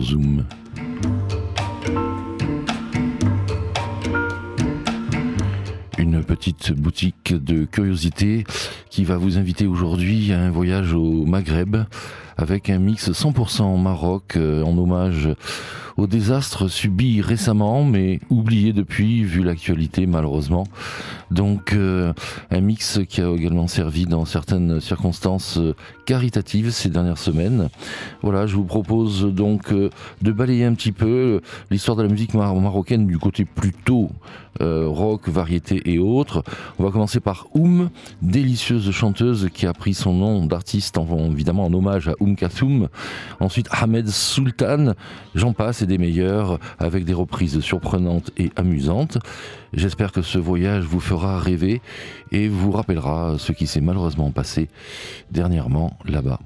Zoom. Une petite boutique de curiosité qui va vous inviter aujourd'hui à un voyage au Maghreb avec un mix 100% Maroc euh, en hommage au désastre subi récemment mais oublié depuis vu l'actualité malheureusement donc euh, un mix qui a également servi dans certaines circonstances euh, caritatives ces dernières semaines. Voilà, je vous propose euh, donc de balayer un petit peu l'histoire de la musique marocaine du côté plutôt rock, variété et autres. On va commencer par Oum, délicieuse chanteuse qui a pris son nom d'artiste évidemment en hommage à Oum Kathoum. Ensuite Ahmed Sultan, j'en passe et des meilleurs avec des reprises surprenantes et amusantes. J'espère que ce voyage vous fera rêver et vous rappellera ce qui s'est malheureusement passé dernièrement là-bas.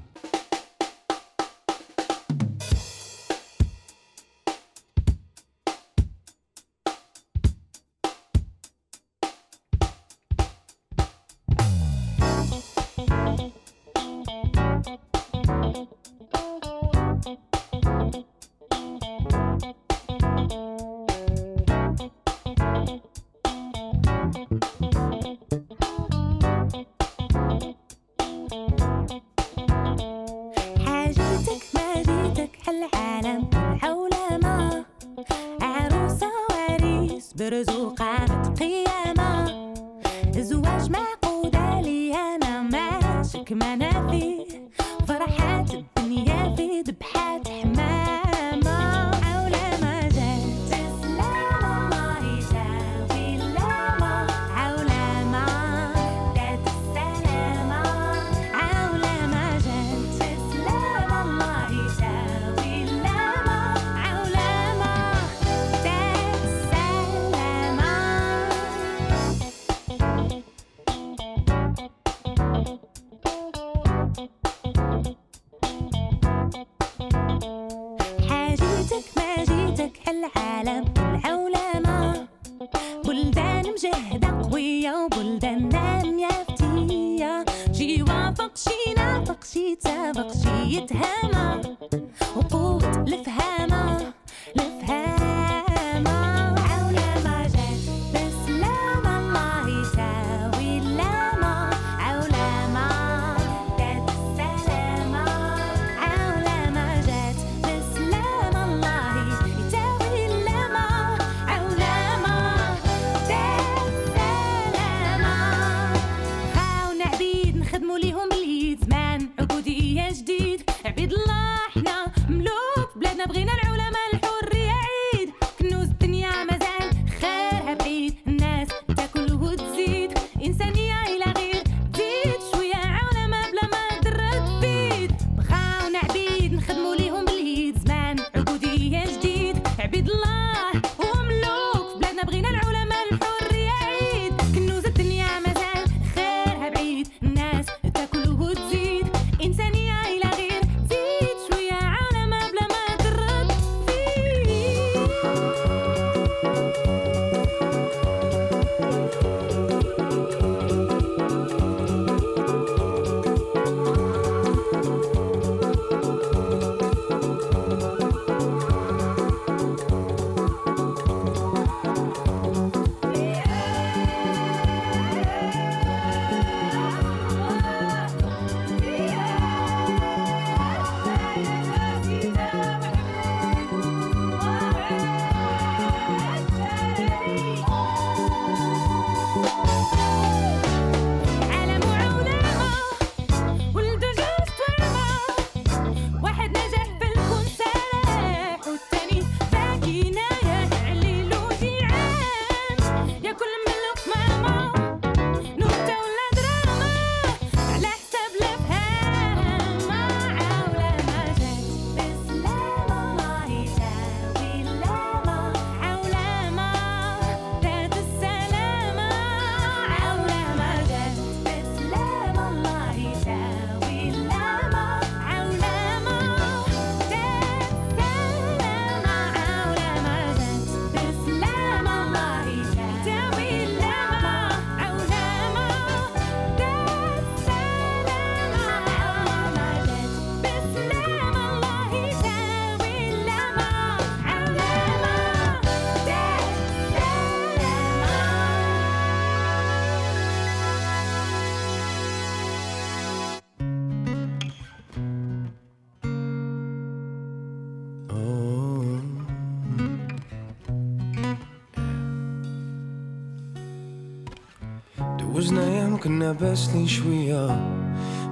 بس لي شوية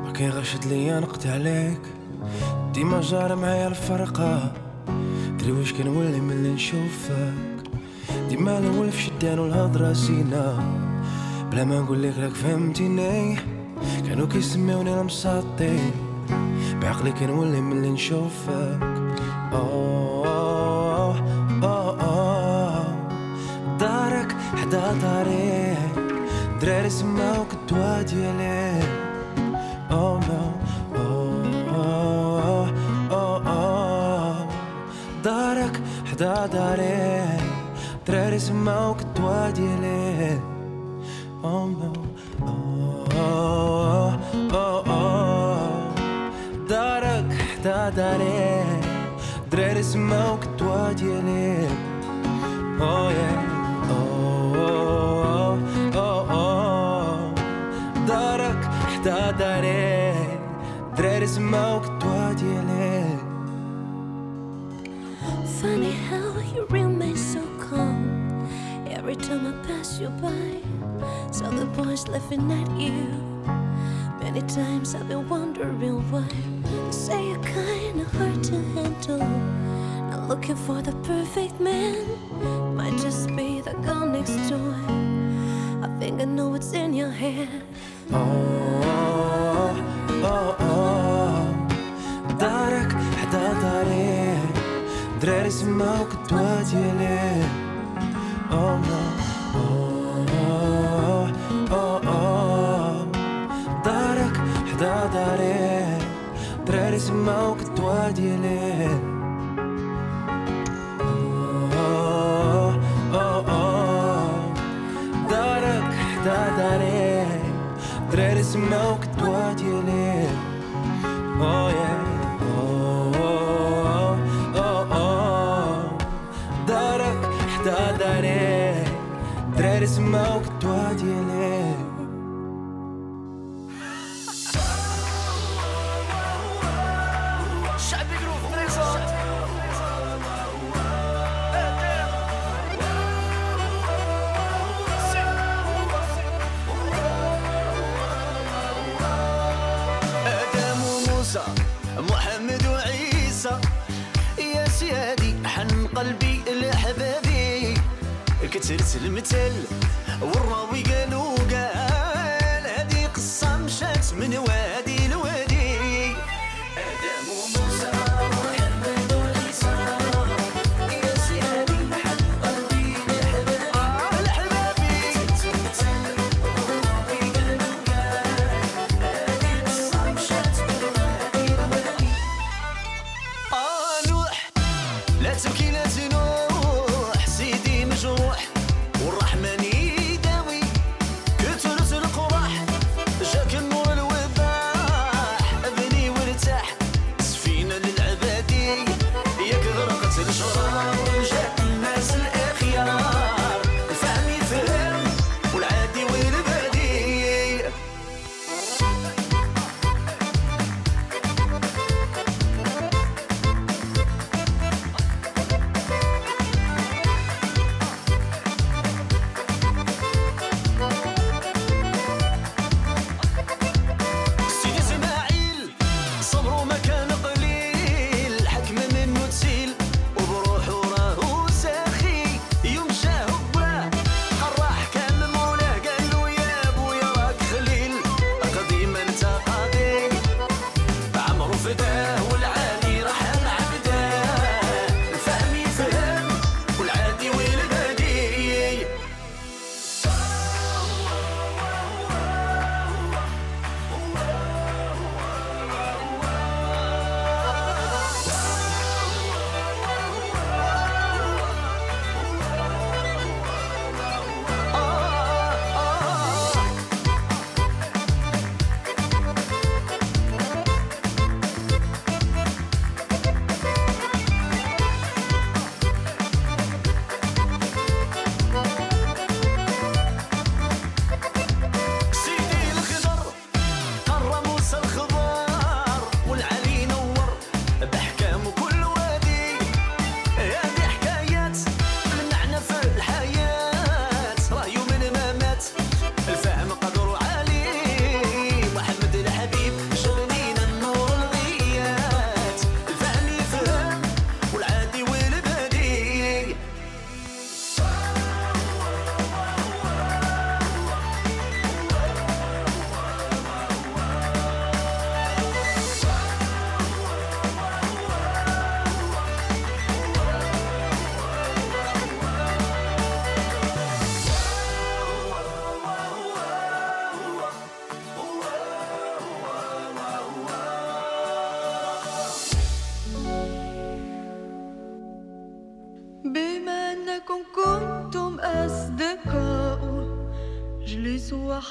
ما كيغشد ليا نقد عليك ديما جار معايا الفرقة دري واش كنولي ملي نشوفك ديما الاول في شدان والهضرة زينة بلا ما نقول لك راك فهمتيني كانوا كيسميوني المساطي بعقلي كنولي ملي نشوفك اوه اوه اوه دارك حدا داري دراري سماوك dealing. Oh no, oh oh oh. دارك حدا داري دراري سماوك الضوا ديالي. Oh no, oh oh oh. دارك حدا داري دراري سماوك الضوا ديالي. Oh yeah. it's a milk toi Funny how you remain so calm Every time I pass you by Saw the boys laughing at you Many times I've been wondering why They say you're kinda hard to handle Not looking for the perfect man Might just be the girl next door I think I know what's in your head oh. esse mal que tu adquirir. Oh não. Trair esse mal que tu há de ele. Oh, oh, oh. Darak, da, darei. Trair esse mal que tu há de ele. ترسل المتل والراوي قالوا قال هذه قصة مشات من واد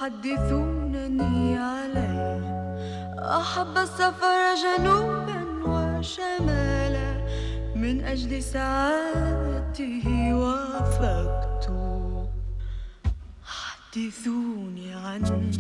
يحدثونني عليه أحب السفر جنوبا وشمالا من أجل سعادته وافقت حدثوني عنه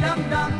dum dum.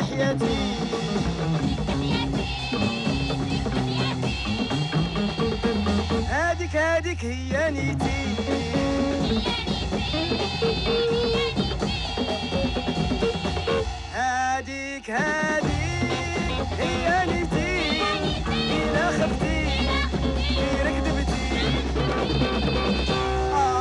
تحياتي هاديك هاديك هي نيتي هاديك هاديك هي نيتي إلا خفتي غير كذبتي آه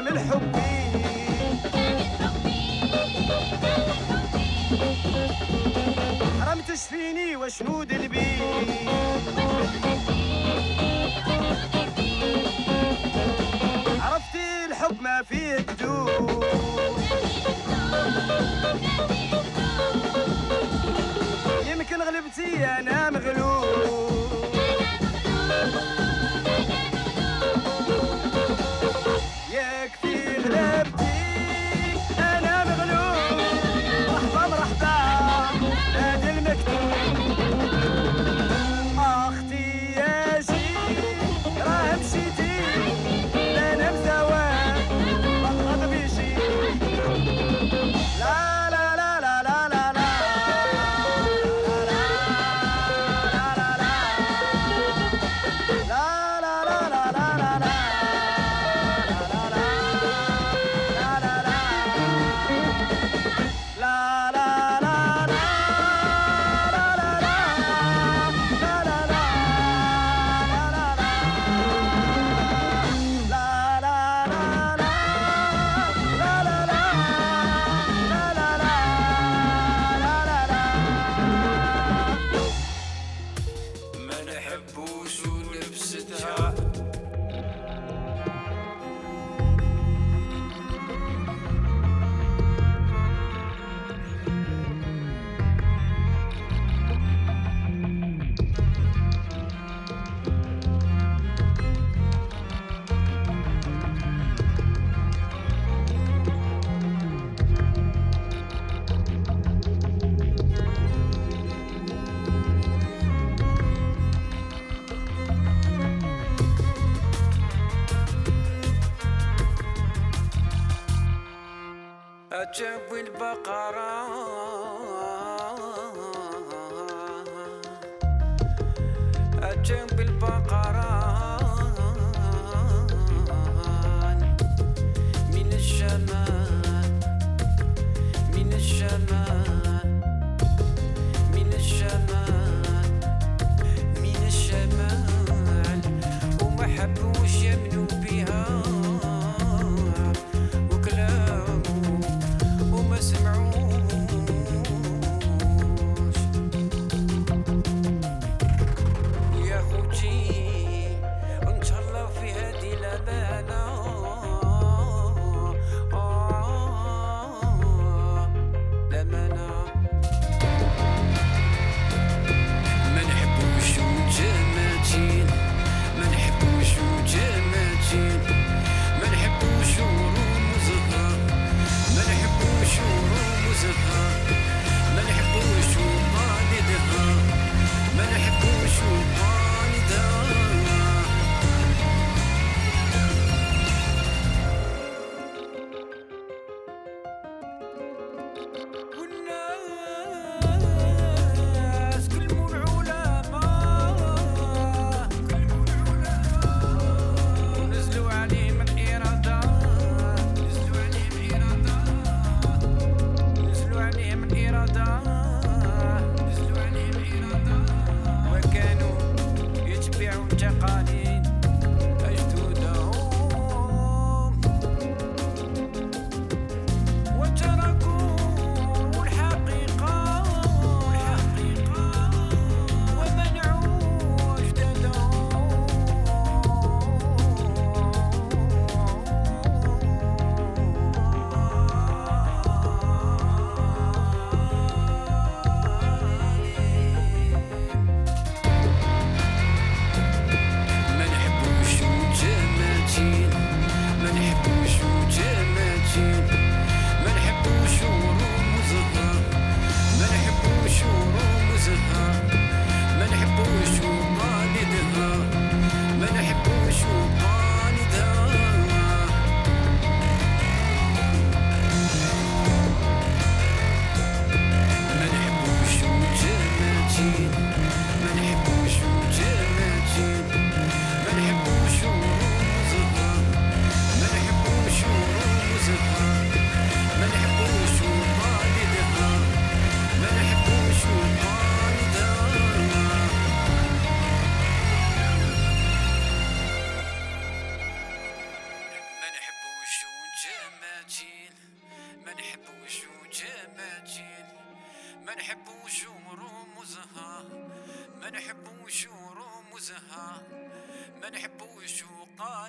من حبي حرام تشفيني وشنو دلبي عرفتي الحب ما فيه بدون يمكن غلبتي انا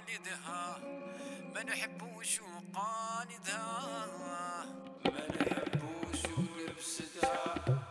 وقاندها ما نحبوش وقاندها ما نحبوش ونفسدها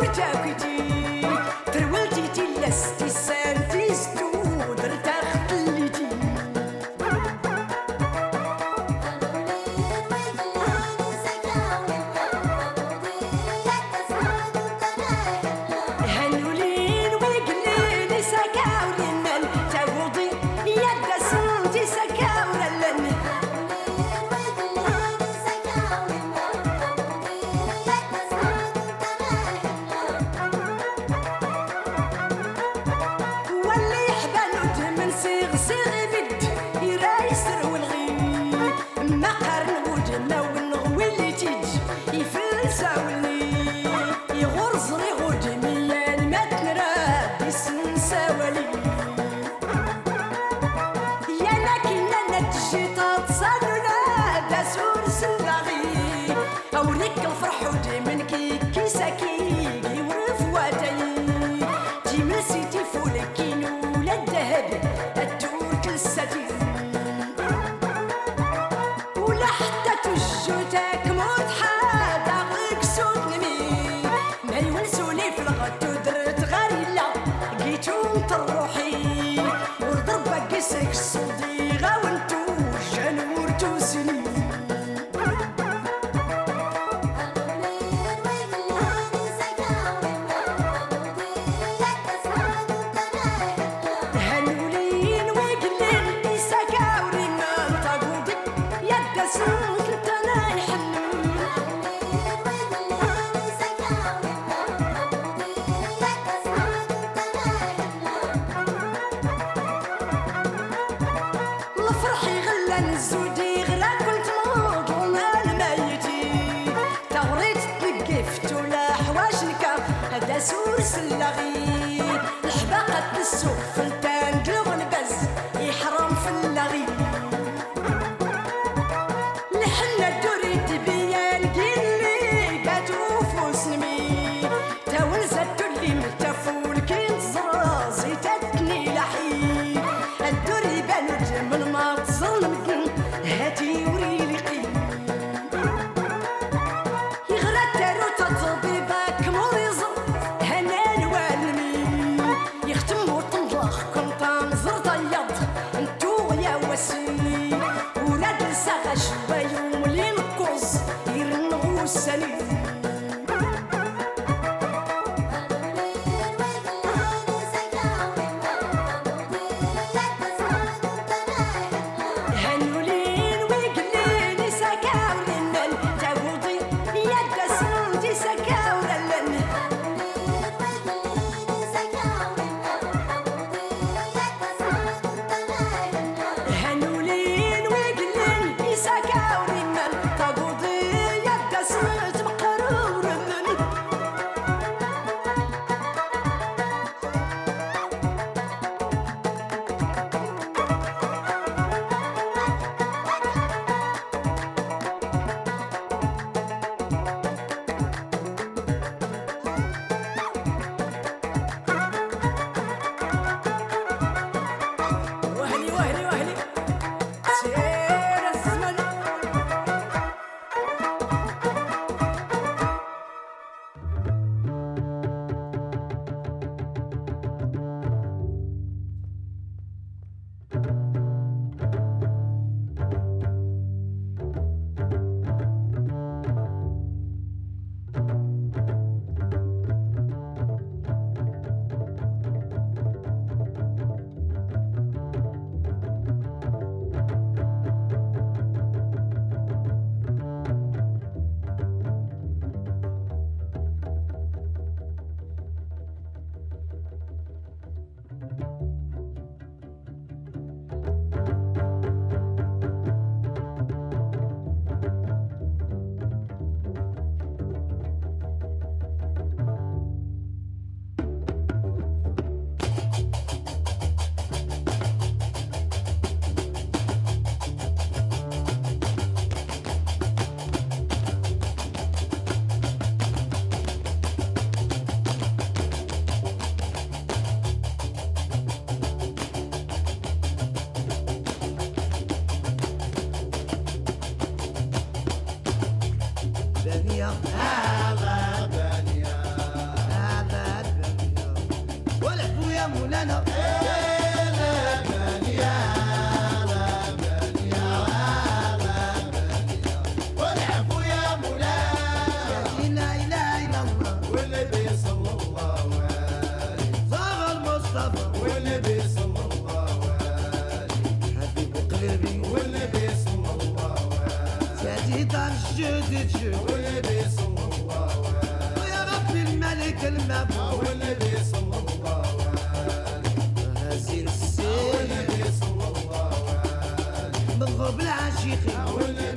Burcu. so fast. الماء والنبي صلى الله عليه وسلم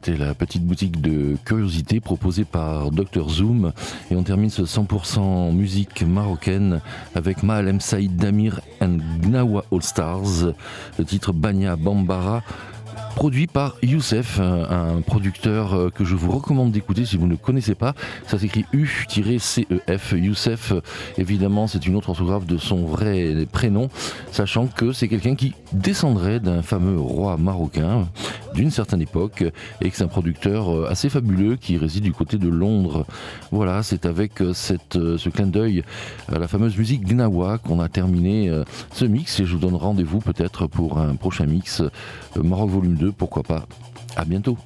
c'était la petite boutique de curiosité proposée par Dr Zoom. Et on termine ce 100% musique marocaine avec Maalem Saïd Damir and Gnawa All Stars, le titre Banya Bambara produit par Youssef, un producteur euh, que je vous recommande d'écouter si vous ne connaissez pas. Ça s'écrit u c e f Youssef, évidemment, c'est une autre orthographe de son vrai prénom, sachant que c'est quelqu'un qui descendrait d'un fameux roi marocain, d'une certaine époque et que c'est un producteur euh, assez fabuleux qui réside du côté de Londres. Voilà, c'est avec euh, cette, euh, ce clin d'œil à la fameuse musique Gnawa qu'on a terminé ce mix et je vous donne rendez-vous peut-être pour un prochain mix Maroc Volume 2, pourquoi pas. À bientôt.